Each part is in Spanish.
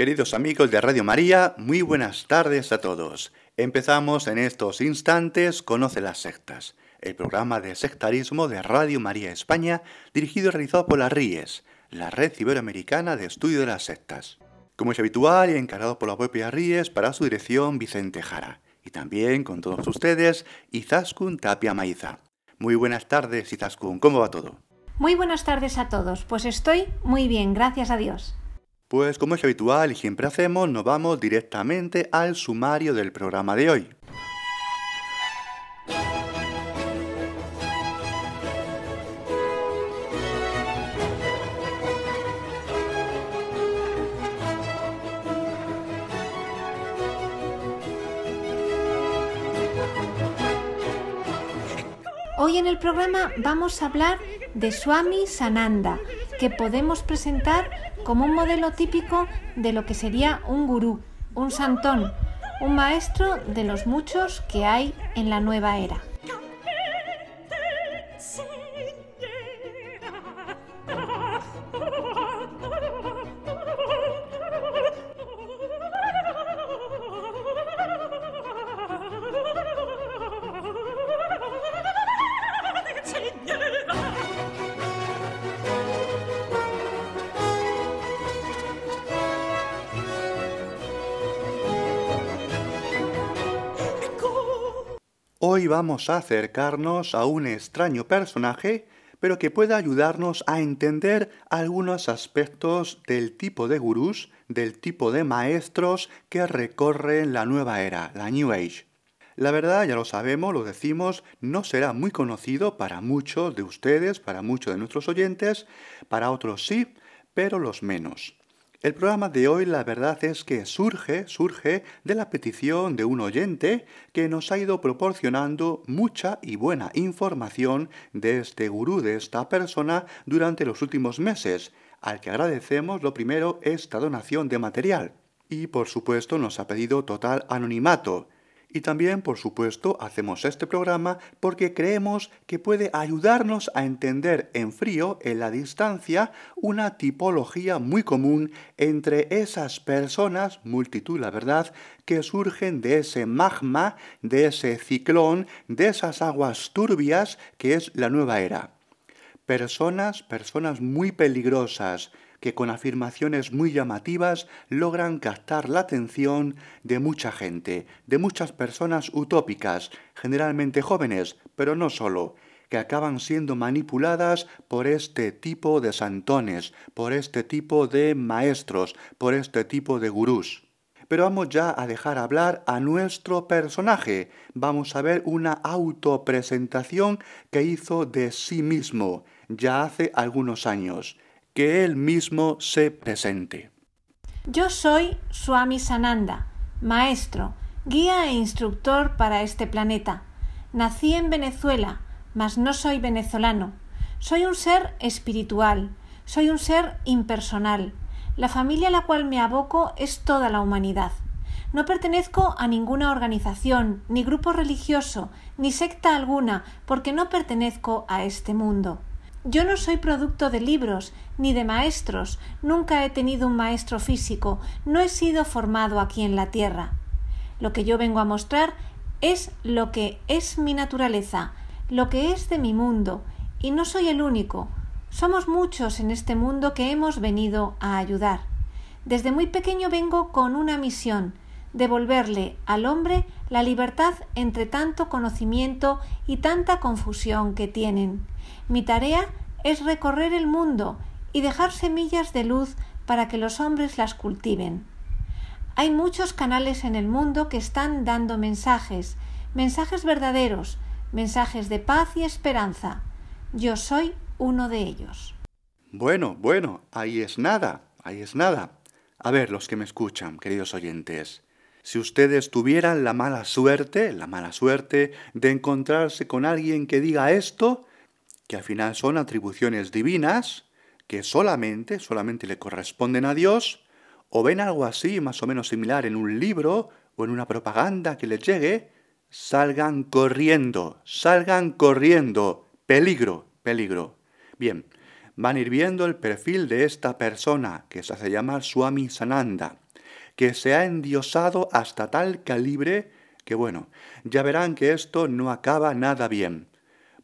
Queridos amigos de Radio María, muy buenas tardes a todos. Empezamos en estos instantes Conoce las sectas, el programa de sectarismo de Radio María España, dirigido y realizado por la RIES, la Red Iberoamericana de Estudio de las Sectas. Como es habitual y encargado por la propia RIES para su dirección Vicente Jara. Y también con todos ustedes, Izaskun Tapia Maiza. Muy buenas tardes, Izaskun, ¿cómo va todo? Muy buenas tardes a todos, pues estoy muy bien, gracias a Dios. Pues como es habitual y siempre hacemos, nos vamos directamente al sumario del programa de hoy. Hoy en el programa vamos a hablar de Swami Sananda, que podemos presentar como un modelo típico de lo que sería un gurú, un santón, un maestro de los muchos que hay en la nueva era. Vamos a acercarnos a un extraño personaje, pero que pueda ayudarnos a entender algunos aspectos del tipo de gurús, del tipo de maestros que recorren la nueva era, la New Age. La verdad, ya lo sabemos, lo decimos, no será muy conocido para muchos de ustedes, para muchos de nuestros oyentes, para otros sí, pero los menos. El programa de hoy la verdad es que surge, surge de la petición de un oyente que nos ha ido proporcionando mucha y buena información de este gurú, de esta persona, durante los últimos meses, al que agradecemos lo primero esta donación de material. Y por supuesto nos ha pedido total anonimato. Y también, por supuesto, hacemos este programa porque creemos que puede ayudarnos a entender en frío, en la distancia, una tipología muy común entre esas personas, multitud la verdad, que surgen de ese magma, de ese ciclón, de esas aguas turbias que es la nueva era. Personas, personas muy peligrosas, que con afirmaciones muy llamativas logran captar la atención de mucha gente, de muchas personas utópicas, generalmente jóvenes, pero no solo, que acaban siendo manipuladas por este tipo de santones, por este tipo de maestros, por este tipo de gurús. Pero vamos ya a dejar hablar a nuestro personaje. Vamos a ver una autopresentación que hizo de sí mismo ya hace algunos años que él mismo se presente. Yo soy Swami Sananda, maestro, guía e instructor para este planeta. Nací en Venezuela, mas no soy venezolano. Soy un ser espiritual, soy un ser impersonal. La familia a la cual me aboco es toda la humanidad. No pertenezco a ninguna organización, ni grupo religioso, ni secta alguna, porque no pertenezco a este mundo. Yo no soy producto de libros ni de maestros, nunca he tenido un maestro físico, no he sido formado aquí en la tierra. Lo que yo vengo a mostrar es lo que es mi naturaleza, lo que es de mi mundo, y no soy el único. Somos muchos en este mundo que hemos venido a ayudar. Desde muy pequeño vengo con una misión, devolverle al hombre la libertad entre tanto conocimiento y tanta confusión que tienen. Mi tarea es recorrer el mundo y dejar semillas de luz para que los hombres las cultiven. Hay muchos canales en el mundo que están dando mensajes, mensajes verdaderos, mensajes de paz y esperanza. Yo soy uno de ellos. Bueno, bueno, ahí es nada, ahí es nada. A ver, los que me escuchan, queridos oyentes, si ustedes tuvieran la mala suerte, la mala suerte de encontrarse con alguien que diga esto, que al final son atribuciones divinas, que solamente, solamente le corresponden a Dios, o ven algo así más o menos similar en un libro o en una propaganda que les llegue, salgan corriendo, salgan corriendo, peligro, peligro. Bien, van a ir viendo el perfil de esta persona que se hace llamar Swami Sananda que se ha endiosado hasta tal calibre que bueno, ya verán que esto no acaba nada bien.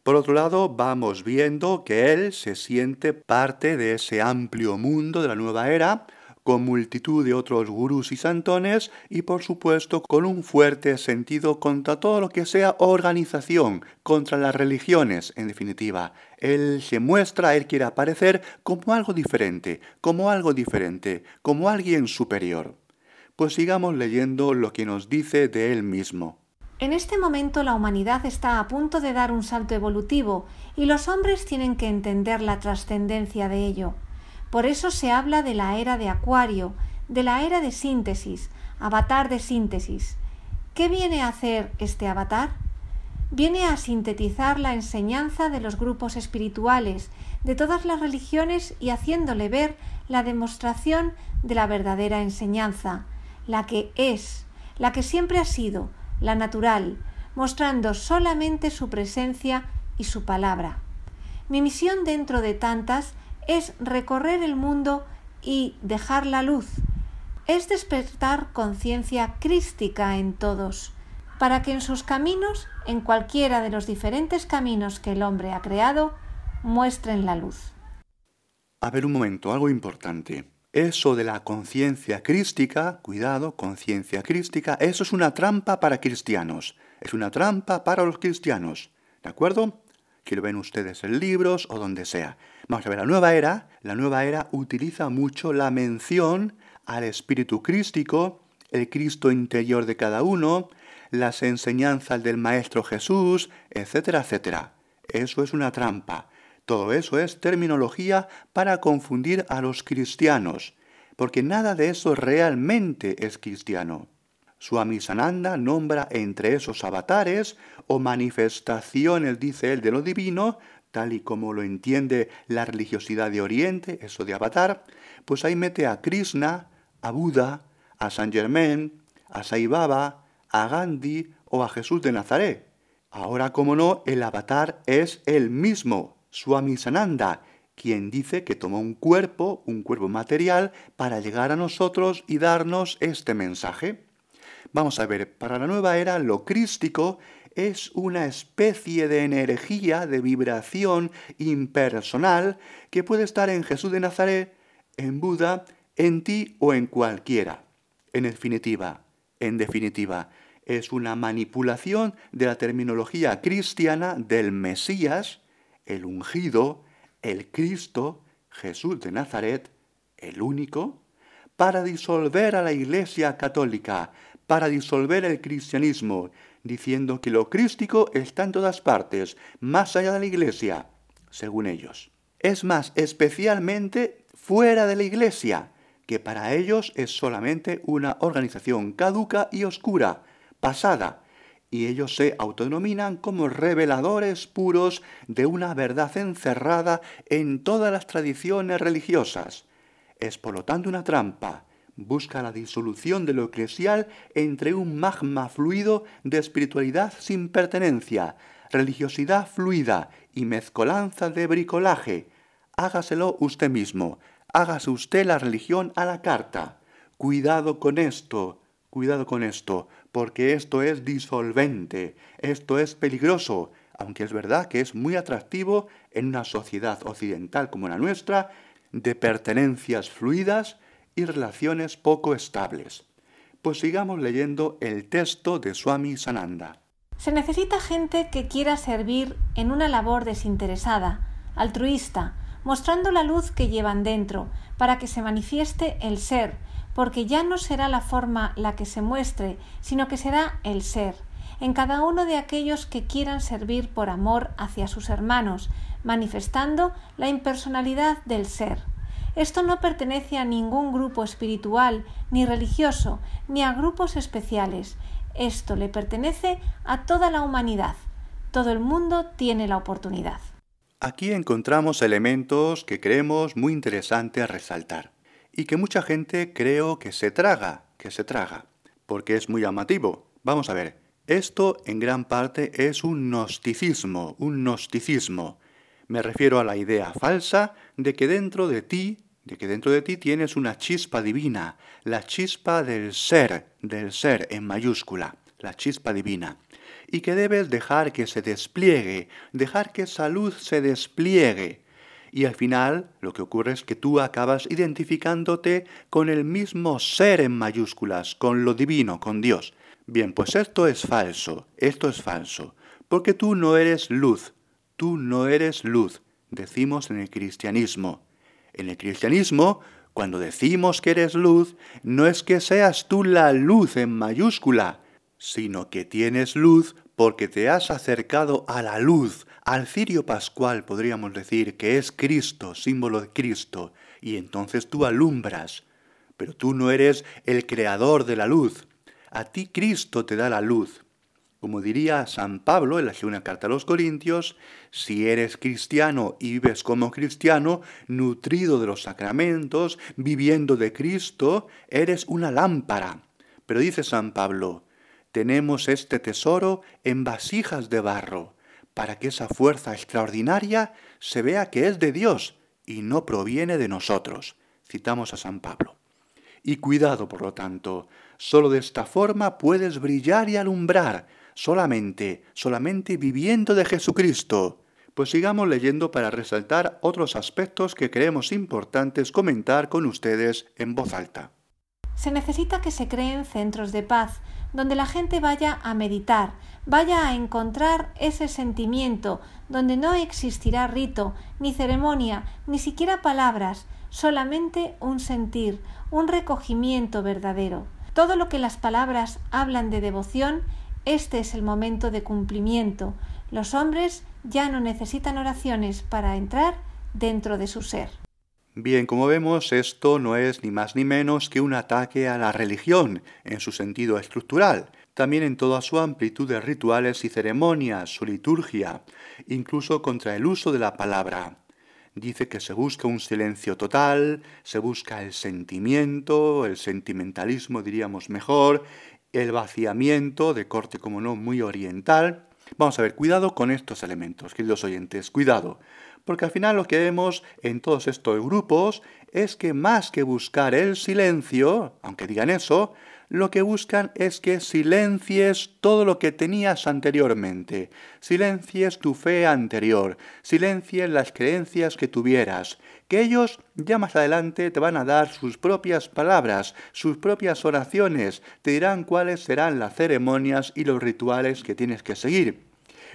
Por otro lado, vamos viendo que él se siente parte de ese amplio mundo de la nueva era, con multitud de otros gurús y santones y por supuesto con un fuerte sentido contra todo lo que sea organización, contra las religiones en definitiva. Él se muestra, él quiere aparecer como algo diferente, como algo diferente, como alguien superior. Pues sigamos leyendo lo que nos dice de él mismo. En este momento la humanidad está a punto de dar un salto evolutivo y los hombres tienen que entender la trascendencia de ello. Por eso se habla de la era de Acuario, de la era de síntesis, avatar de síntesis. ¿Qué viene a hacer este avatar? Viene a sintetizar la enseñanza de los grupos espirituales, de todas las religiones y haciéndole ver la demostración de la verdadera enseñanza, la que es, la que siempre ha sido, la natural, mostrando solamente su presencia y su palabra. Mi misión dentro de tantas es recorrer el mundo y dejar la luz, es despertar conciencia crística en todos, para que en sus caminos, en cualquiera de los diferentes caminos que el hombre ha creado, muestren la luz. A ver un momento, algo importante. Eso de la conciencia crística, cuidado, conciencia crística, eso es una trampa para cristianos. Es una trampa para los cristianos. ¿De acuerdo? Que lo ven ustedes en libros o donde sea. Vamos a ver, la nueva era, la nueva era utiliza mucho la mención al espíritu crístico, el Cristo interior de cada uno, las enseñanzas del Maestro Jesús, etcétera, etcétera. Eso es una trampa. Todo eso es terminología para confundir a los cristianos, porque nada de eso realmente es cristiano. Swami Sananda nombra entre esos avatares o manifestaciones, dice él, de lo divino, tal y como lo entiende la religiosidad de Oriente, eso de avatar, pues ahí mete a Krishna, a Buda, a San Germain, a Sai Baba, a Gandhi o a Jesús de Nazaret. Ahora, como no, el avatar es el mismo, Swami Sananda, quien dice que tomó un cuerpo, un cuerpo material, para llegar a nosotros y darnos este mensaje. Vamos a ver, para la nueva era lo crístico es una especie de energía, de vibración impersonal que puede estar en Jesús de Nazaret, en Buda, en ti o en cualquiera. En definitiva, en definitiva, es una manipulación de la terminología cristiana del Mesías, el ungido, el Cristo, Jesús de Nazaret, el único, para disolver a la Iglesia católica, para disolver el cristianismo, diciendo que lo crístico está en todas partes, más allá de la Iglesia, según ellos. Es más, especialmente fuera de la Iglesia, que para ellos es solamente una organización caduca y oscura, pasada, y ellos se autodenominan como reveladores puros de una verdad encerrada en todas las tradiciones religiosas. Es por lo tanto una trampa. Busca la disolución de lo eclesial entre un magma fluido de espiritualidad sin pertenencia, religiosidad fluida y mezcolanza de bricolaje. Hágaselo usted mismo, hágase usted la religión a la carta. Cuidado con esto, cuidado con esto, porque esto es disolvente, esto es peligroso, aunque es verdad que es muy atractivo en una sociedad occidental como la nuestra, de pertenencias fluidas y relaciones poco estables. Pues sigamos leyendo el texto de Swami Sananda. Se necesita gente que quiera servir en una labor desinteresada, altruista, mostrando la luz que llevan dentro, para que se manifieste el ser, porque ya no será la forma la que se muestre, sino que será el ser, en cada uno de aquellos que quieran servir por amor hacia sus hermanos, manifestando la impersonalidad del ser. Esto no pertenece a ningún grupo espiritual, ni religioso, ni a grupos especiales. Esto le pertenece a toda la humanidad. Todo el mundo tiene la oportunidad. Aquí encontramos elementos que creemos muy interesantes resaltar y que mucha gente creo que se traga, que se traga, porque es muy llamativo. Vamos a ver, esto en gran parte es un gnosticismo, un gnosticismo. Me refiero a la idea falsa de que dentro de ti, de que dentro de ti tienes una chispa divina, la chispa del ser, del ser en mayúscula, la chispa divina y que debes dejar que se despliegue, dejar que esa luz se despliegue. Y al final lo que ocurre es que tú acabas identificándote con el mismo ser en mayúsculas, con lo divino, con Dios. Bien, pues esto es falso, esto es falso, porque tú no eres luz, tú no eres luz, decimos en el cristianismo. En el cristianismo, cuando decimos que eres luz, no es que seas tú la luz en mayúscula, sino que tienes luz porque te has acercado a la luz, al cirio pascual podríamos decir, que es Cristo, símbolo de Cristo, y entonces tú alumbras. Pero tú no eres el creador de la luz. A ti Cristo te da la luz. Como diría San Pablo en la segunda carta a los Corintios, si eres cristiano y vives como cristiano, nutrido de los sacramentos, viviendo de Cristo, eres una lámpara. Pero dice San Pablo, tenemos este tesoro en vasijas de barro, para que esa fuerza extraordinaria se vea que es de Dios y no proviene de nosotros. Citamos a San Pablo. Y cuidado, por lo tanto, solo de esta forma puedes brillar y alumbrar, solamente, solamente viviendo de Jesucristo. Pues sigamos leyendo para resaltar otros aspectos que creemos importantes comentar con ustedes en voz alta. Se necesita que se creen centros de paz, donde la gente vaya a meditar, vaya a encontrar ese sentimiento, donde no existirá rito, ni ceremonia, ni siquiera palabras, solamente un sentir, un recogimiento verdadero. Todo lo que las palabras hablan de devoción, este es el momento de cumplimiento. Los hombres ya no necesitan oraciones para entrar dentro de su ser. Bien, como vemos, esto no es ni más ni menos que un ataque a la religión en su sentido estructural, también en toda su amplitud de rituales y ceremonias, su liturgia, incluso contra el uso de la palabra. Dice que se busca un silencio total, se busca el sentimiento, el sentimentalismo diríamos mejor, el vaciamiento de corte como no muy oriental. Vamos a ver, cuidado con estos elementos, queridos oyentes, cuidado, porque al final lo que vemos en todos estos grupos es que más que buscar el silencio, aunque digan eso, lo que buscan es que silencies todo lo que tenías anteriormente, silencies tu fe anterior, silencies las creencias que tuvieras, que ellos ya más adelante te van a dar sus propias palabras, sus propias oraciones, te dirán cuáles serán las ceremonias y los rituales que tienes que seguir.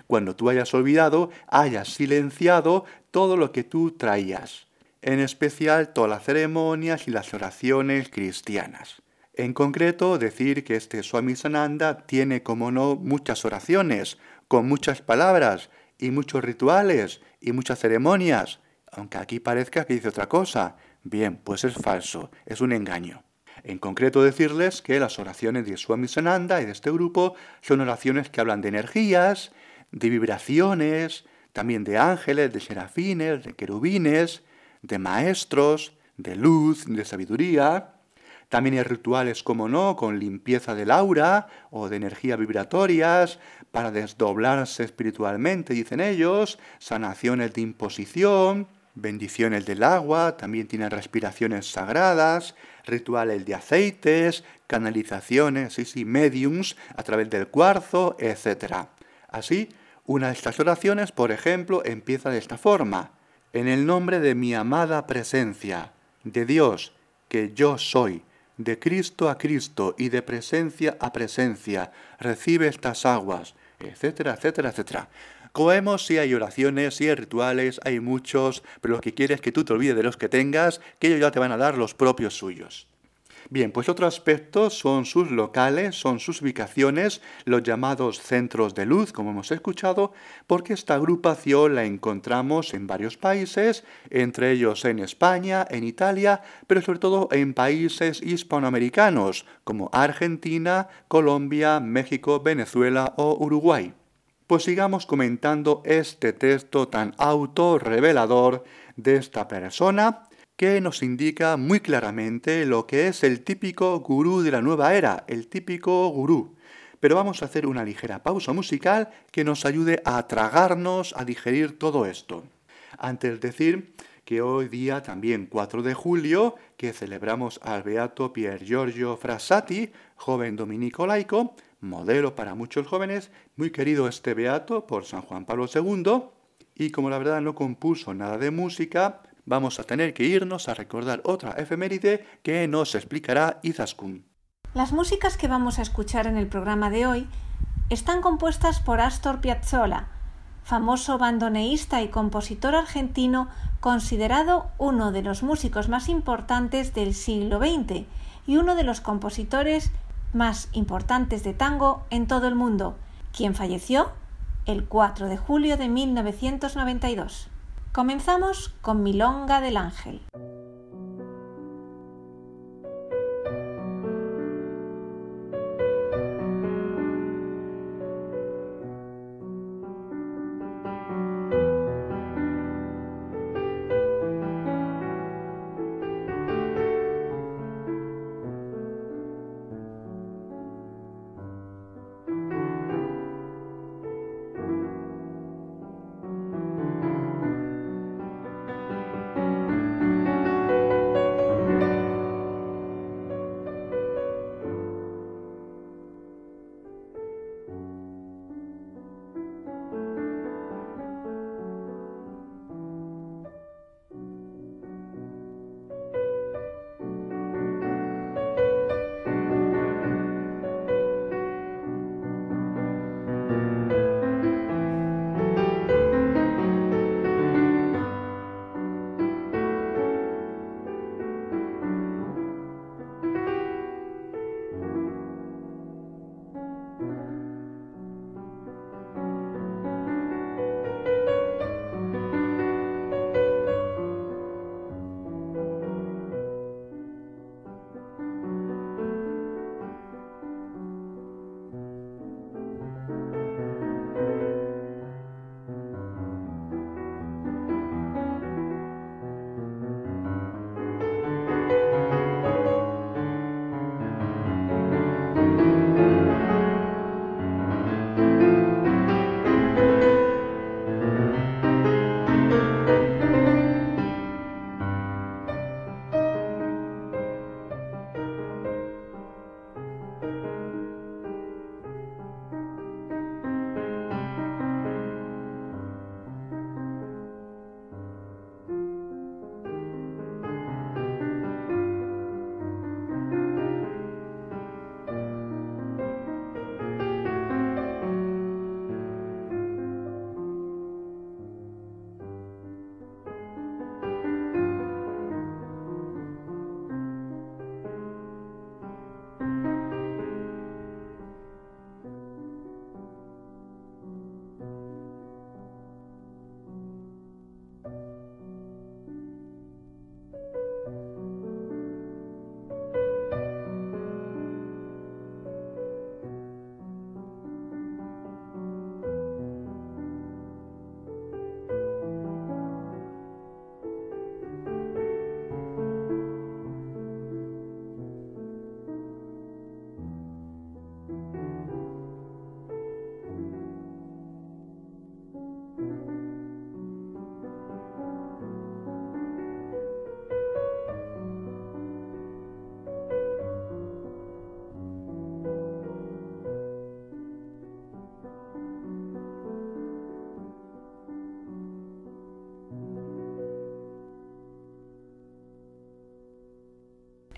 Cuando tú hayas olvidado, hayas silenciado todo lo que tú traías, en especial todas las ceremonias y las oraciones cristianas. En concreto, decir que este Swami Sananda tiene, como no, muchas oraciones, con muchas palabras y muchos rituales y muchas ceremonias, aunque aquí parezca que dice otra cosa. Bien, pues es falso, es un engaño. En concreto decirles que las oraciones de Swami Sananda y de este grupo son oraciones que hablan de energías, de vibraciones, también de ángeles, de serafines, de querubines, de maestros, de luz, de sabiduría. También hay rituales, como no, con limpieza del aura o de energías vibratorias para desdoblarse espiritualmente, dicen ellos, sanaciones de imposición, bendiciones del agua, también tienen respiraciones sagradas, rituales de aceites, canalizaciones, y sí, mediums a través del cuarzo, etc. Así, una de estas oraciones, por ejemplo, empieza de esta forma. En el nombre de mi amada presencia, de Dios, que yo soy, de Cristo a Cristo y de presencia a presencia, recibe estas aguas, etcétera, etcétera, etcétera. Como vemos, sí hay oraciones, sí hay rituales, hay muchos, pero lo que quiere es que tú te olvides de los que tengas, que ellos ya te van a dar los propios suyos. Bien, pues otro aspecto son sus locales, son sus ubicaciones, los llamados centros de luz, como hemos escuchado, porque esta agrupación la encontramos en varios países, entre ellos en España, en Italia, pero sobre todo en países hispanoamericanos, como Argentina, Colombia, México, Venezuela o Uruguay. Pues sigamos comentando este texto tan autorrevelador de esta persona que nos indica muy claramente lo que es el típico gurú de la nueva era, el típico gurú. Pero vamos a hacer una ligera pausa musical que nos ayude a tragarnos, a digerir todo esto. Antes de decir que hoy día también 4 de julio, que celebramos al beato Pier Giorgio Frassati, joven dominico laico, modelo para muchos jóvenes, muy querido este beato por San Juan Pablo II, y como la verdad no compuso nada de música, vamos a tener que irnos a recordar otra efeméride que nos explicará Izaskun. Las músicas que vamos a escuchar en el programa de hoy están compuestas por Astor Piazzolla, famoso bandoneísta y compositor argentino considerado uno de los músicos más importantes del siglo XX y uno de los compositores más importantes de tango en todo el mundo, quien falleció el 4 de julio de 1992. Comenzamos con Milonga del Ángel.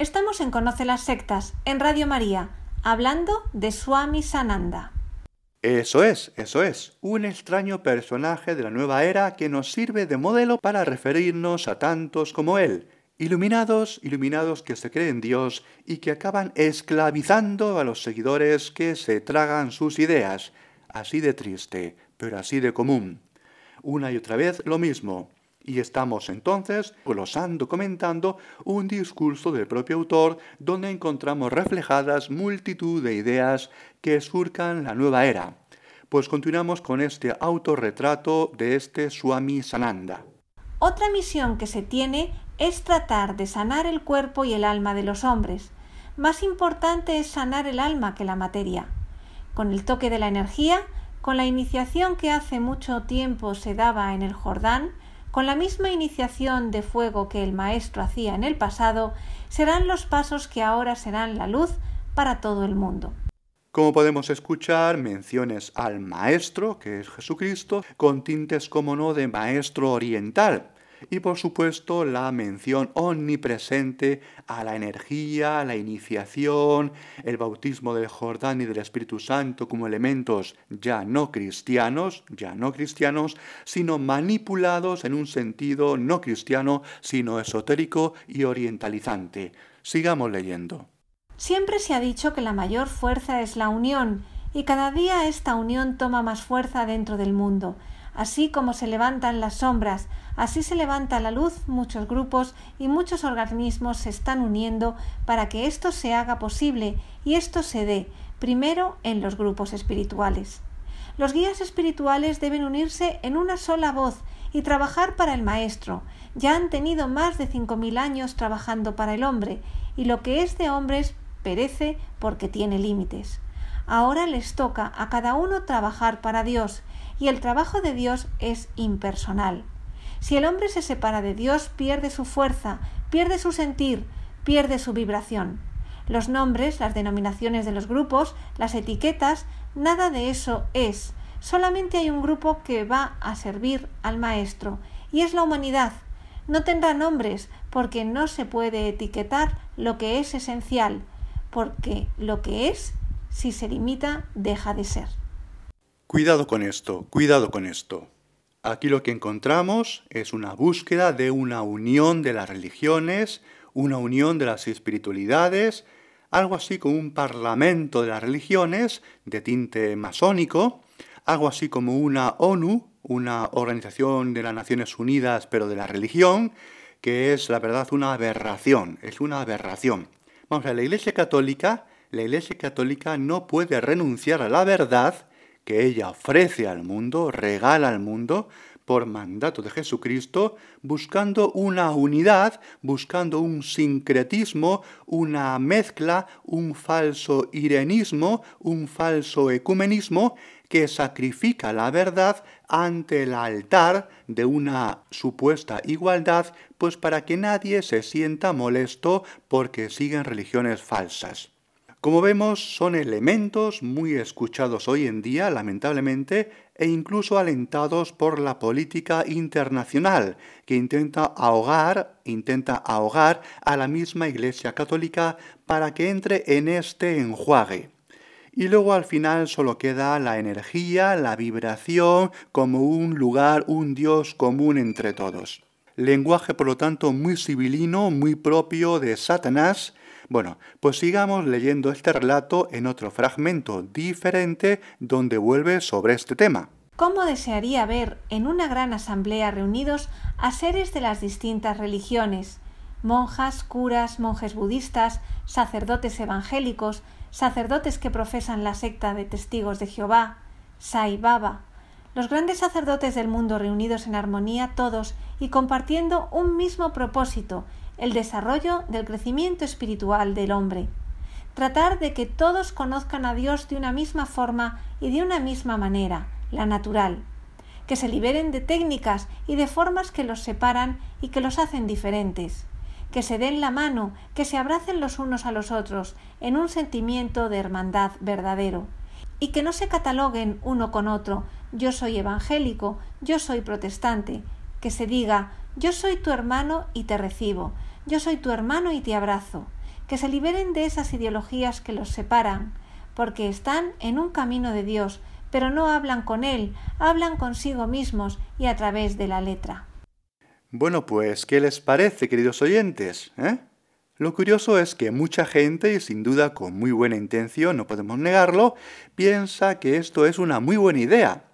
Estamos en Conoce las Sectas, en Radio María, hablando de Swami Sananda. Eso es, eso es, un extraño personaje de la nueva era que nos sirve de modelo para referirnos a tantos como él, Iluminados, iluminados que se creen Dios y que acaban esclavizando a los seguidores que se tragan sus ideas. Así de triste, pero así de común. Una y otra vez lo mismo. Y estamos entonces glosando, comentando un discurso del propio autor donde encontramos reflejadas multitud de ideas que surcan la nueva era. Pues continuamos con este autorretrato de este Swami Sananda. Otra misión que se tiene es tratar de sanar el cuerpo y el alma de los hombres. Más importante es sanar el alma que la materia. Con el toque de la energía, con la iniciación que hace mucho tiempo se daba en el Jordán, con la misma iniciación de fuego que el Maestro hacía en el pasado, serán los pasos que ahora serán la luz para todo el mundo. Como podemos escuchar, menciones al Maestro, que es Jesucristo, con tintes como no de Maestro oriental, y por supuesto la mención omnipresente a la energía, la iniciación, el bautismo del Jordán y del Espíritu Santo como elementos ya no cristianos, ya no cristianos, sino manipulados en un sentido no cristiano, sino esotérico y orientalizante. Sigamos leyendo. Siempre se ha dicho que la mayor fuerza es la unión, y cada día esta unión toma más fuerza dentro del mundo. Así como se levantan las sombras, así se levanta la luz, muchos grupos y muchos organismos se están uniendo para que esto se haga posible y esto se dé, primero en los grupos espirituales. Los guías espirituales deben unirse en una sola voz y trabajar para el Maestro. Ya han tenido más de cinco mil años trabajando para el hombre, y lo que es de hombres perece porque tiene límites. Ahora les toca a cada uno trabajar para Dios, y el trabajo de Dios es impersonal. Si el hombre se separa de Dios, pierde su fuerza, pierde su sentir, pierde su vibración. Los nombres, las denominaciones de los grupos, las etiquetas, nada de eso es. Solamente hay un grupo que va a servir al Maestro, y es la humanidad. No tendrá nombres, porque no se puede etiquetar lo que es esencial, porque lo que es, si se limita, deja de ser. Cuidado con esto, cuidado con esto. Aquí lo que encontramos es una búsqueda de una unión de las religiones, una unión de las espiritualidades, algo así como un parlamento de las religiones de tinte masónico, algo así como una ONU, una organización de las Naciones Unidas pero de la religión, que es la verdad una aberración, es una aberración. Vamos a la Iglesia Católica, la Iglesia Católica no puede renunciar a la verdad que ella ofrece al mundo, regala al mundo, por mandato de Jesucristo, buscando una unidad, buscando un sincretismo, una mezcla, un falso irenismo, un falso ecumenismo que sacrifica la verdad ante el altar de una supuesta igualdad, pues para que nadie se sienta molesto porque siguen religiones falsas. Como vemos, son elementos muy escuchados hoy en día, lamentablemente, e incluso alentados por la política internacional, que intenta ahogar, intenta ahogar a la misma Iglesia Católica para que entre en este enjuague. Y luego al final solo queda la energía, la vibración, como un lugar, un Dios común entre todos. Lenguaje, por lo tanto, muy civilino, muy propio de Satanás, bueno, pues sigamos leyendo este relato en otro fragmento diferente donde vuelve sobre este tema. ¿Cómo desearía ver en una gran asamblea reunidos a seres de las distintas religiones, monjas, curas, monjes budistas, sacerdotes evangélicos, sacerdotes que profesan la secta de testigos de Jehová, Sai Baba, los grandes sacerdotes del mundo reunidos en armonía todos y compartiendo un mismo propósito, el desarrollo del crecimiento espiritual del hombre. Tratar de que todos conozcan a Dios de una misma forma y de una misma manera, la natural. Que se liberen de técnicas y de formas que los separan y que los hacen diferentes. Que se den la mano, que se abracen los unos a los otros en un sentimiento de hermandad verdadero. Y que no se cataloguen uno con otro, yo soy evangélico, yo soy protestante. Que se diga, yo soy tu hermano y te recibo. Yo soy tu hermano y te abrazo. Que se liberen de esas ideologías que los separan, porque están en un camino de Dios, pero no hablan con Él, hablan consigo mismos y a través de la letra. Bueno, pues, ¿qué les parece, queridos oyentes? ¿Eh? Lo curioso es que mucha gente, y sin duda con muy buena intención, no podemos negarlo, piensa que esto es una muy buena idea.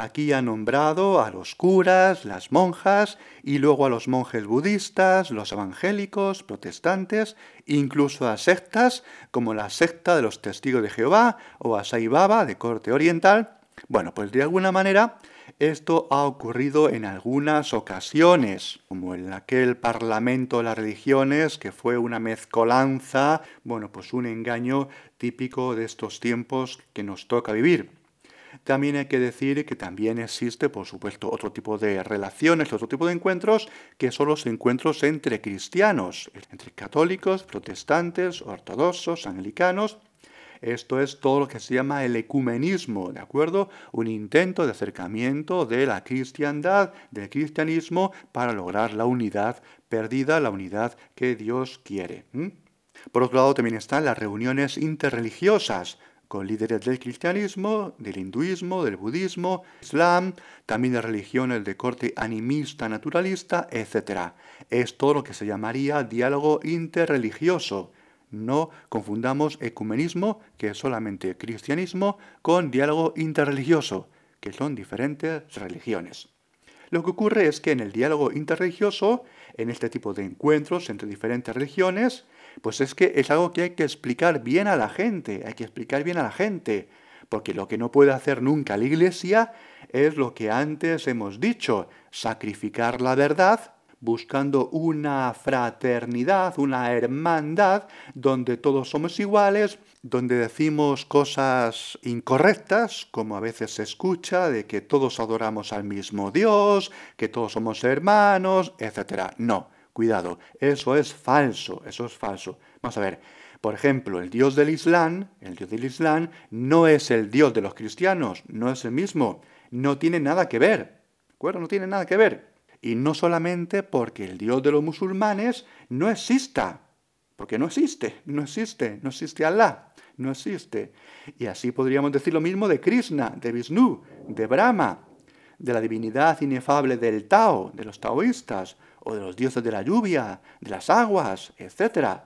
Aquí ha nombrado a los curas, las monjas y luego a los monjes budistas, los evangélicos, protestantes, incluso a sectas como la secta de los testigos de Jehová o a Sai Baba de corte oriental. Bueno, pues de alguna manera esto ha ocurrido en algunas ocasiones, como en aquel Parlamento de las Religiones, que fue una mezcolanza, bueno, pues un engaño típico de estos tiempos que nos toca vivir. También hay que decir que también existe, por supuesto, otro tipo de relaciones, otro tipo de encuentros, que son los encuentros entre cristianos, entre católicos, protestantes, ortodoxos, anglicanos. Esto es todo lo que se llama el ecumenismo, ¿de acuerdo? Un intento de acercamiento de la cristiandad, del cristianismo, para lograr la unidad perdida, la unidad que Dios quiere. Por otro lado, también están las reuniones interreligiosas, con líderes del cristianismo, del hinduismo, del budismo, islam, también de religiones de corte animista, naturalista, etc. Es todo lo que se llamaría diálogo interreligioso. No confundamos ecumenismo, que es solamente cristianismo, con diálogo interreligioso, que son diferentes religiones. Lo que ocurre es que en el diálogo interreligioso, en este tipo de encuentros entre diferentes religiones, pues es que es algo que hay que explicar bien a la gente, hay que explicar bien a la gente, porque lo que no puede hacer nunca la Iglesia es lo que antes hemos dicho, sacrificar la verdad buscando una fraternidad, una hermandad, donde todos somos iguales, donde decimos cosas incorrectas, como a veces se escucha, de que todos adoramos al mismo Dios, que todos somos hermanos, etc. No, Cuidado, eso es falso, eso es falso. Vamos a ver, por ejemplo, el Dios del Islam, el Dios del Islam no es el Dios de los cristianos, no es el mismo, no tiene nada que ver, ¿de acuerdo? No tiene nada que ver. Y no solamente porque el Dios de los musulmanes no exista, porque no existe, no existe, no existe Allah, no existe. Y así podríamos decir lo mismo de Krishna, de Vishnu, de Brahma, de la divinidad inefable del Tao, de los taoístas, o de los dioses de la lluvia, de las aguas, etc.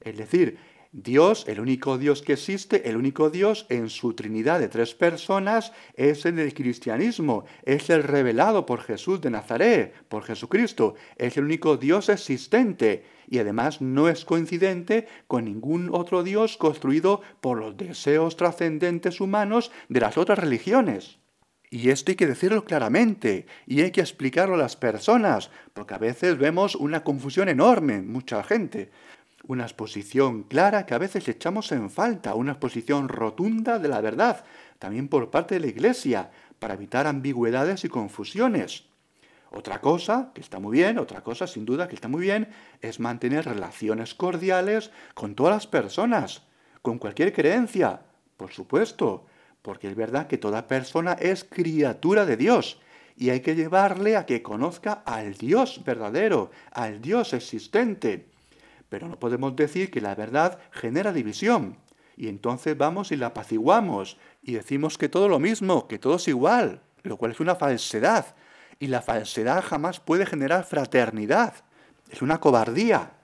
Es decir, Dios, el único Dios que existe, el único Dios en su Trinidad de tres personas, es en el cristianismo, es el revelado por Jesús de Nazaret, por Jesucristo, es el único Dios existente y además no es coincidente con ningún otro Dios construido por los deseos trascendentes humanos de las otras religiones. Y esto hay que decirlo claramente y hay que explicarlo a las personas, porque a veces vemos una confusión enorme en mucha gente. Una exposición clara que a veces echamos en falta, una exposición rotunda de la verdad, también por parte de la Iglesia, para evitar ambigüedades y confusiones. Otra cosa, que está muy bien, otra cosa sin duda que está muy bien, es mantener relaciones cordiales con todas las personas, con cualquier creencia, por supuesto, porque es verdad que toda persona es criatura de Dios y hay que llevarle a que conozca al Dios verdadero, al Dios existente. Pero no podemos decir que la verdad genera división. Y entonces vamos y la apaciguamos y decimos que todo lo mismo, que todo es igual, lo cual es una falsedad. Y la falsedad jamás puede generar fraternidad. Es una cobardía.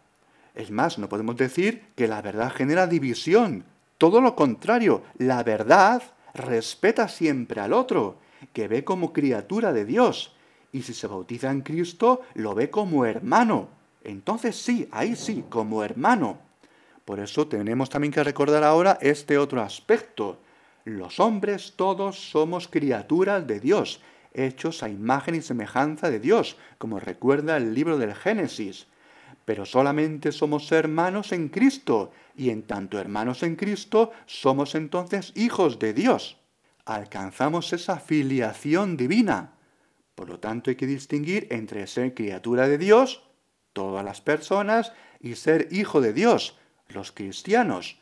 Es más, no podemos decir que la verdad genera división. Todo lo contrario, la verdad respeta siempre al otro, que ve como criatura de Dios, y si se bautiza en Cristo, lo ve como hermano. Entonces sí, ahí sí, como hermano. Por eso tenemos también que recordar ahora este otro aspecto. Los hombres todos somos criaturas de Dios, hechos a imagen y semejanza de Dios, como recuerda el libro del Génesis. Pero solamente somos hermanos en Cristo, y en tanto hermanos en Cristo, somos entonces hijos de Dios. Alcanzamos esa filiación divina. Por lo tanto, hay que distinguir entre ser criatura de Dios, todas las personas, y ser hijo de Dios, los cristianos.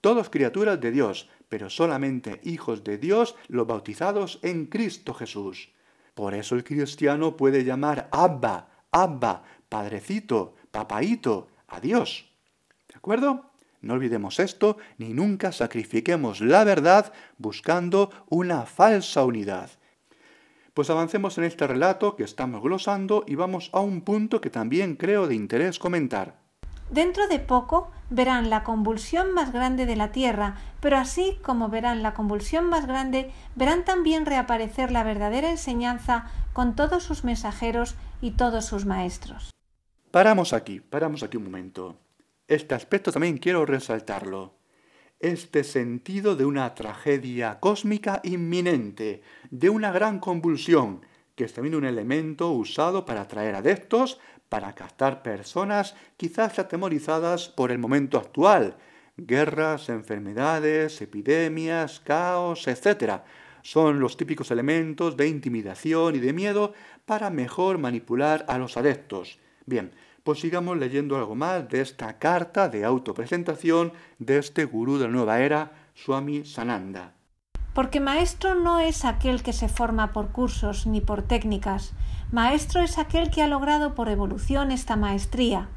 Todos criaturas de Dios, pero solamente hijos de Dios, los bautizados en Cristo Jesús. Por eso el cristiano puede llamar Abba, Abba, Padrecito, Papaito, a Dios. ¿De acuerdo? No olvidemos esto, ni nunca sacrifiquemos la verdad buscando una falsa unidad. pues avancemos en este relato que estamos glosando y vamos a un punto que también creo de interés comentar. Dentro de poco verán la convulsión más grande de la Tierra, pero así como verán la convulsión más grande, verán también reaparecer la verdadera enseñanza con todos sus mensajeros y todos sus maestros. Paramos aquí, paramos aquí un momento. Este aspecto también quiero resaltarlo. Este sentido de una tragedia cósmica inminente, de una gran convulsión, que es también un elemento usado para atraer adeptos, para captar personas quizás atemorizadas por el momento actual, guerras, enfermedades, epidemias, caos, etc. Son los típicos elementos de intimidación y de miedo para mejor manipular a los adeptos. Bien, pues sigamos leyendo algo más de esta carta de autopresentación de este gurú de la nueva era, Swami Sananda. Porque maestro no es aquel que se forma por cursos ni por técnicas. Maestro es aquel que ha logrado por evolución esta maestría.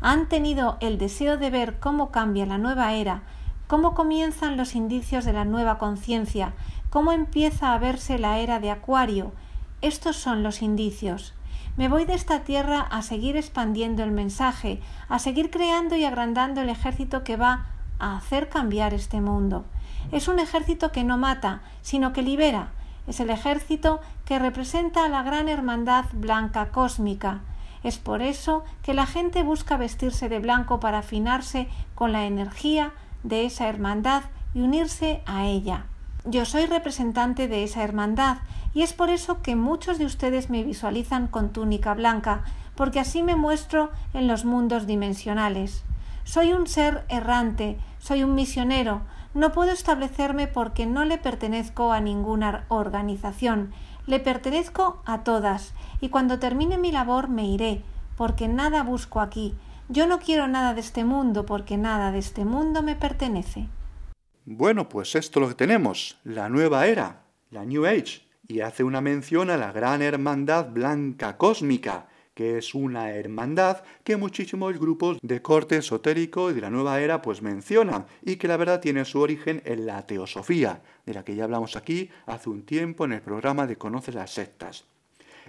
Han tenido el deseo de ver cómo cambia la nueva era, cómo comienzan los indicios de la nueva conciencia, cómo empieza a verse la era de Acuario. Estos son los indicios. Me voy de esta tierra a seguir expandiendo el mensaje, a seguir creando y agrandando el ejército que va a hacer cambiar este mundo. Es un ejército que no mata, sino que libera. Es el ejército que representa a la gran hermandad blanca cósmica. Es por eso que la gente busca vestirse de blanco para afinarse con la energía de esa hermandad y unirse a ella. Yo soy representante de esa hermandad y es por eso que muchos de ustedes me visualizan con túnica blanca, porque así me muestro en los mundos dimensionales. Soy un ser errante, soy un misionero, no puedo establecerme porque no le pertenezco a ninguna organización, le pertenezco a todas, y cuando termine mi labor me iré, porque nada busco aquí. Yo no quiero nada de este mundo, porque nada de este mundo me pertenece. Bueno, pues esto es lo que tenemos, la nueva era, la New Age y hace una mención a la gran hermandad blanca cósmica, que es una hermandad que muchísimos grupos de corte esotérico y de la nueva era pues mencionan y que la verdad tiene su origen en la teosofía, de la que ya hablamos aquí hace un tiempo en el programa de Conoce las sectas.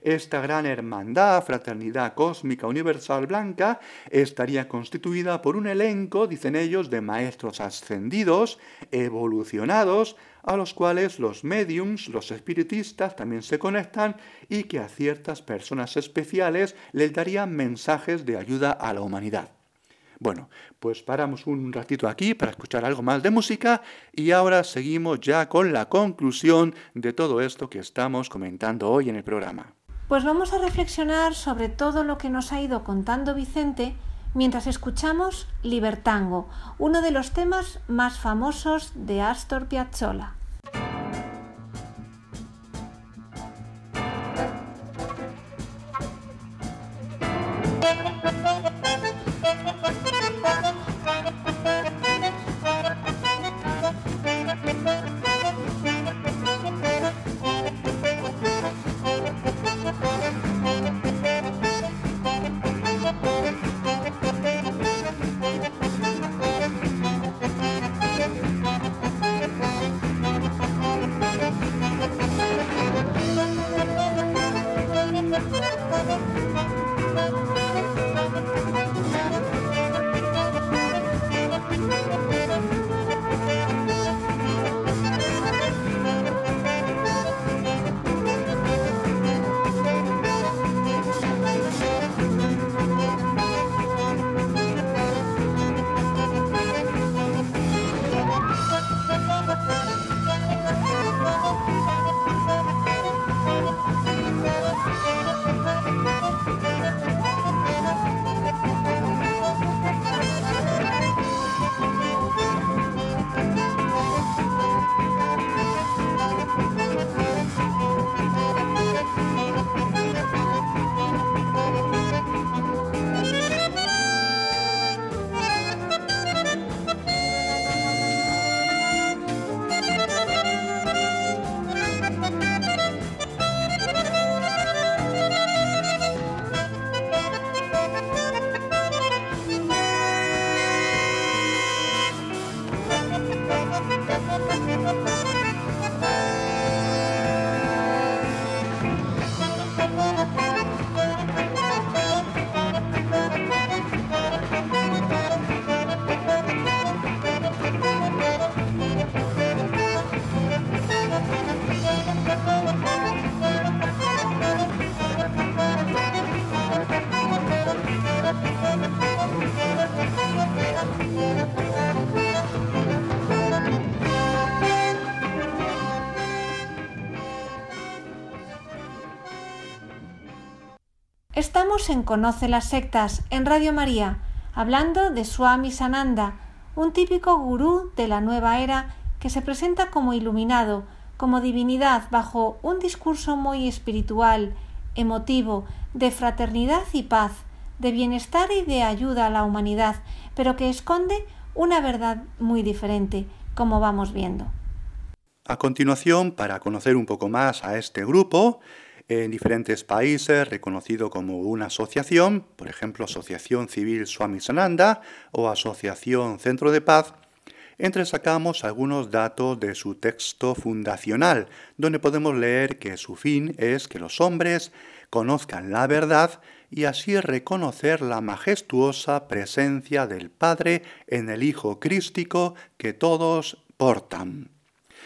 Esta gran hermandad, fraternidad cósmica universal blanca, estaría constituida por un elenco, dicen ellos, de maestros ascendidos, evolucionados, a los cuales los mediums, los espiritistas también se conectan y que a ciertas personas especiales les darían mensajes de ayuda a la humanidad. Bueno, pues paramos un ratito aquí para escuchar algo más de música y ahora seguimos ya con la conclusión de todo esto que estamos comentando hoy en el programa. Pues vamos a reflexionar sobre todo lo que nos ha ido contando Vicente mientras escuchamos Libertango, uno de los temas más famosos de Astor Piazzolla. Estamos en Conoce las sectas en Radio María, hablando de Swami Sananda, un típico gurú de la nueva era que se presenta como iluminado, como divinidad bajo un discurso muy espiritual, emotivo, de fraternidad y paz, de bienestar y de ayuda a la humanidad, pero que esconde una verdad muy diferente, como vamos viendo. A continuación, para conocer un poco más a este grupo, en diferentes países reconocido como una asociación, por ejemplo Asociación Civil Swami Sananda o Asociación Centro de Paz, entresacamos algunos datos de su texto fundacional, donde podemos leer que su fin es que los hombres conozcan la verdad y así reconocer la majestuosa presencia del Padre en el Hijo Crístico que todos portan.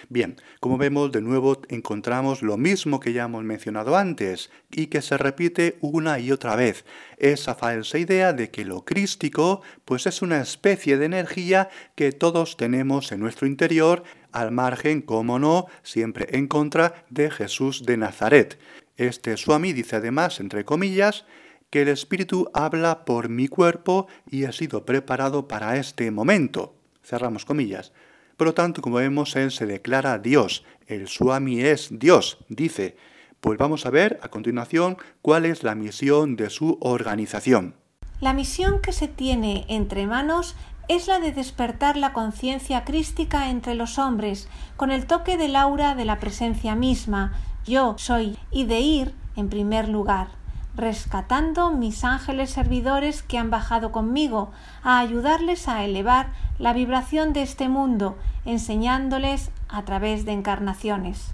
Bien, como vemos, de nuevo encontramos lo mismo que ya hemos mencionado antes y que se repite una y otra vez. Esa falsa idea de que lo crístico pues es una especie de energía que todos tenemos en nuestro interior, al margen, como no, siempre en contra de Jesús de Nazaret. Este Swami dice además, entre comillas, que el Espíritu habla por mi cuerpo y ha sido preparado para este momento. Cerramos comillas. Por lo tanto, como vemos, él se declara Dios. El Swami es Dios, dice. Pues vamos a ver a continuación cuál es la misión de su organización. La misión que se tiene entre manos es la de despertar la conciencia crística entre los hombres, con el toque del aura de la presencia misma, yo soy, y de ir en primer lugar rescatando mis ángeles servidores que han bajado conmigo, a ayudarles a elevar la vibración de este mundo, enseñándoles a través de encarnaciones.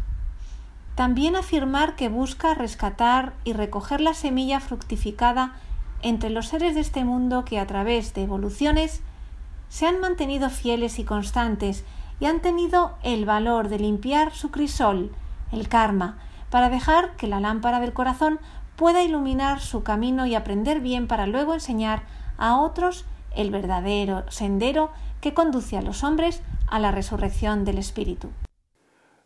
También afirmar que busca rescatar y recoger la semilla fructificada entre los seres de este mundo que a través de evoluciones se han mantenido fieles y constantes y han tenido el valor de limpiar su crisol, el karma, para dejar que la lámpara del corazón pueda iluminar su camino y aprender bien para luego enseñar a otros el verdadero sendero que conduce a los hombres a la resurrección del Espíritu.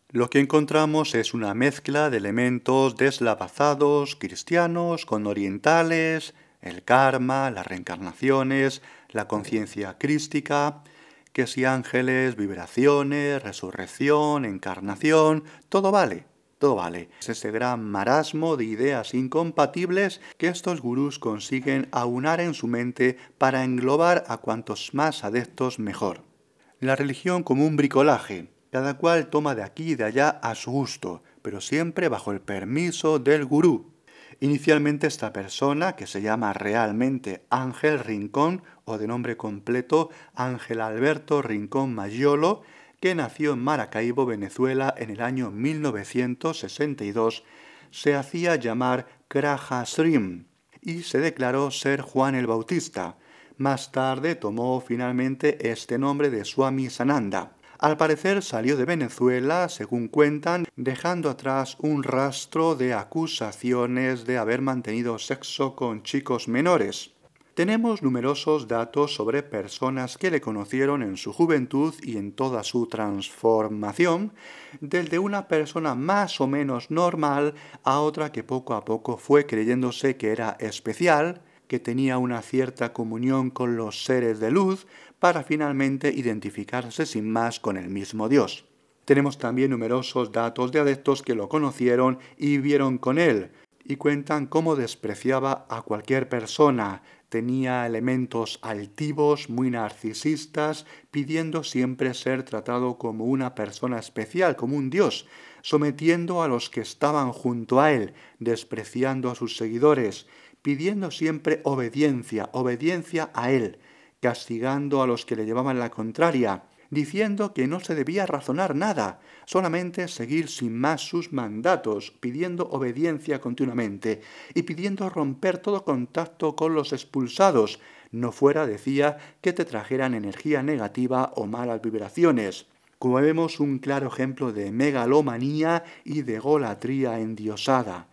Lo que encontramos es una mezcla de elementos deslavazados cristianos con orientales, el karma, las reencarnaciones, la conciencia crística, que si ángeles, vibraciones, resurrección, encarnación, todo vale. Todo vale. Es ese gran marasmo de ideas incompatibles que estos gurús consiguen aunar en su mente para englobar a cuantos más adeptos mejor. La religión como un bricolaje, cada cual toma de aquí y de allá a su gusto, pero siempre bajo el permiso del gurú. Inicialmente esta persona, que se llama realmente Ángel Rincón, o de nombre completo Ángel Alberto Rincón Mayolo, que nació en Maracaibo, Venezuela, en el año 1962, se hacía llamar Kraja Srim y se declaró ser Juan el Bautista. Más tarde tomó finalmente este nombre de Swami Sananda. Al parecer salió de Venezuela, según cuentan, dejando atrás un rastro de acusaciones de haber mantenido sexo con chicos menores. Tenemos numerosos datos sobre personas que le conocieron en su juventud y en toda su transformación, desde una persona más o menos normal a otra que poco a poco fue creyéndose que era especial, que tenía una cierta comunión con los seres de luz, para finalmente identificarse sin más con el mismo Dios. Tenemos también numerosos datos de adeptos que lo conocieron y vivieron con él, y cuentan cómo despreciaba a cualquier persona, tenía elementos altivos, muy narcisistas, pidiendo siempre ser tratado como una persona especial, como un dios, sometiendo a los que estaban junto a él, despreciando a sus seguidores, pidiendo siempre obediencia, obediencia a él, castigando a los que le llevaban la contraria, diciendo que no se debía razonar nada, solamente seguir sin más sus mandatos, pidiendo obediencia continuamente y pidiendo romper todo contacto con los expulsados, no fuera, decía, que te trajeran energía negativa o malas vibraciones. Como vemos, un claro ejemplo de megalomanía y de golatría endiosada.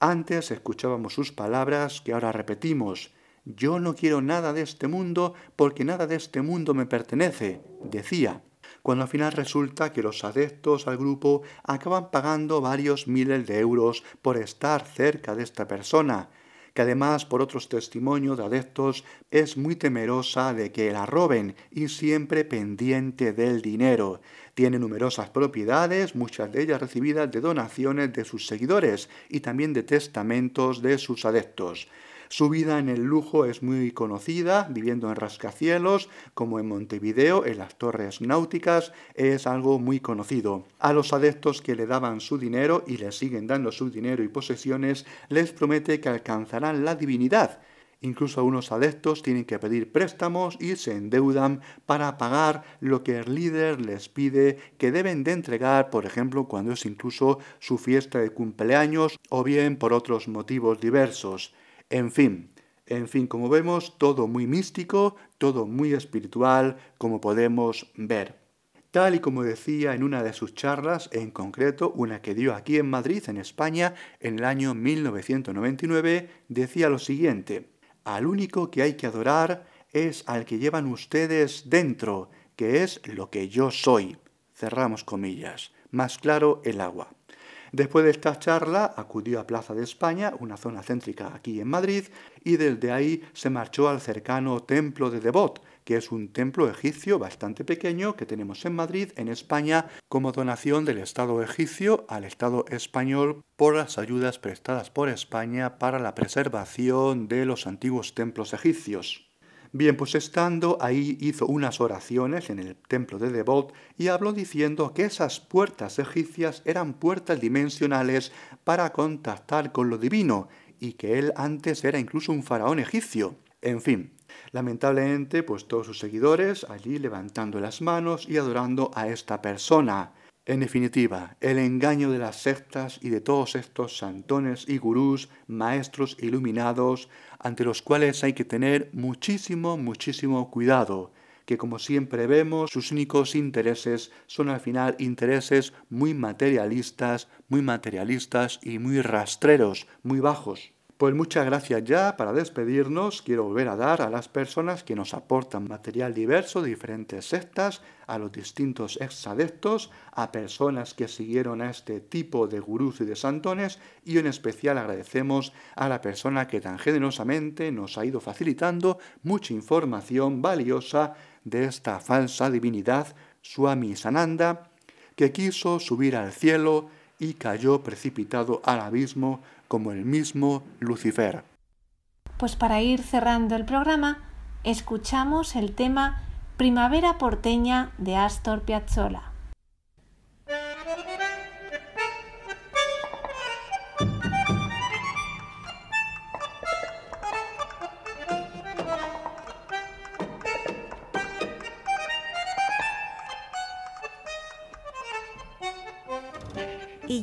Antes escuchábamos sus palabras que ahora repetimos. Yo no quiero nada de este mundo porque nada de este mundo me pertenece, decía, cuando al final resulta que los adeptos al grupo acaban pagando varios miles de euros por estar cerca de esta persona, que además por otros testimonios de adeptos es muy temerosa de que la roben y siempre pendiente del dinero. Tiene numerosas propiedades, muchas de ellas recibidas de donaciones de sus seguidores y también de testamentos de sus adeptos. Su vida en el lujo es muy conocida, viviendo en rascacielos, como en Montevideo, en las torres náuticas, es algo muy conocido. A los adeptos que le daban su dinero y le siguen dando su dinero y posesiones, les promete que alcanzarán la divinidad. Incluso algunos adeptos tienen que pedir préstamos y se endeudan para pagar lo que el líder les pide que deben de entregar, por ejemplo, cuando es incluso su fiesta de cumpleaños o bien por otros motivos diversos. En fin, en fin, como vemos, todo muy místico, todo muy espiritual, como podemos ver. Tal y como decía en una de sus charlas, en concreto una que dio aquí en Madrid, en España, en el año 1999, decía lo siguiente, al único que hay que adorar es al que llevan ustedes dentro, que es lo que yo soy. Cerramos comillas. Más claro el agua. Después de esta charla acudió a Plaza de España, una zona céntrica aquí en Madrid, y desde ahí se marchó al cercano Templo de Devot, que es un templo egipcio bastante pequeño que tenemos en Madrid, en España, como donación del Estado egipcio al Estado español por las ayudas prestadas por España para la preservación de los antiguos templos egipcios. Bien, pues estando ahí hizo unas oraciones en el templo de Devot y habló diciendo que esas puertas egipcias eran puertas dimensionales para contactar con lo divino y que él antes era incluso un faraón egipcio. En fin, lamentablemente, pues todos sus seguidores allí levantando las manos y adorando a esta persona. En definitiva, el engaño de las sectas y de todos estos santones y gurús, maestros iluminados, ante los cuales hay que tener muchísimo, muchísimo cuidado, que como siempre vemos, sus únicos intereses son al final intereses muy materialistas, muy materialistas y muy rastreros, muy bajos. Pues muchas gracias ya. Para despedirnos, quiero volver a dar a las personas que nos aportan material diverso de diferentes sectas, a los distintos exadeptos, a personas que siguieron a este tipo de gurús y de santones, y en especial agradecemos a la persona que tan generosamente nos ha ido facilitando mucha información valiosa de esta falsa divinidad, Swami Sananda, que quiso subir al cielo y cayó precipitado al abismo como el mismo Lucifer. Pues para ir cerrando el programa, escuchamos el tema Primavera porteña de Astor Piazzolla.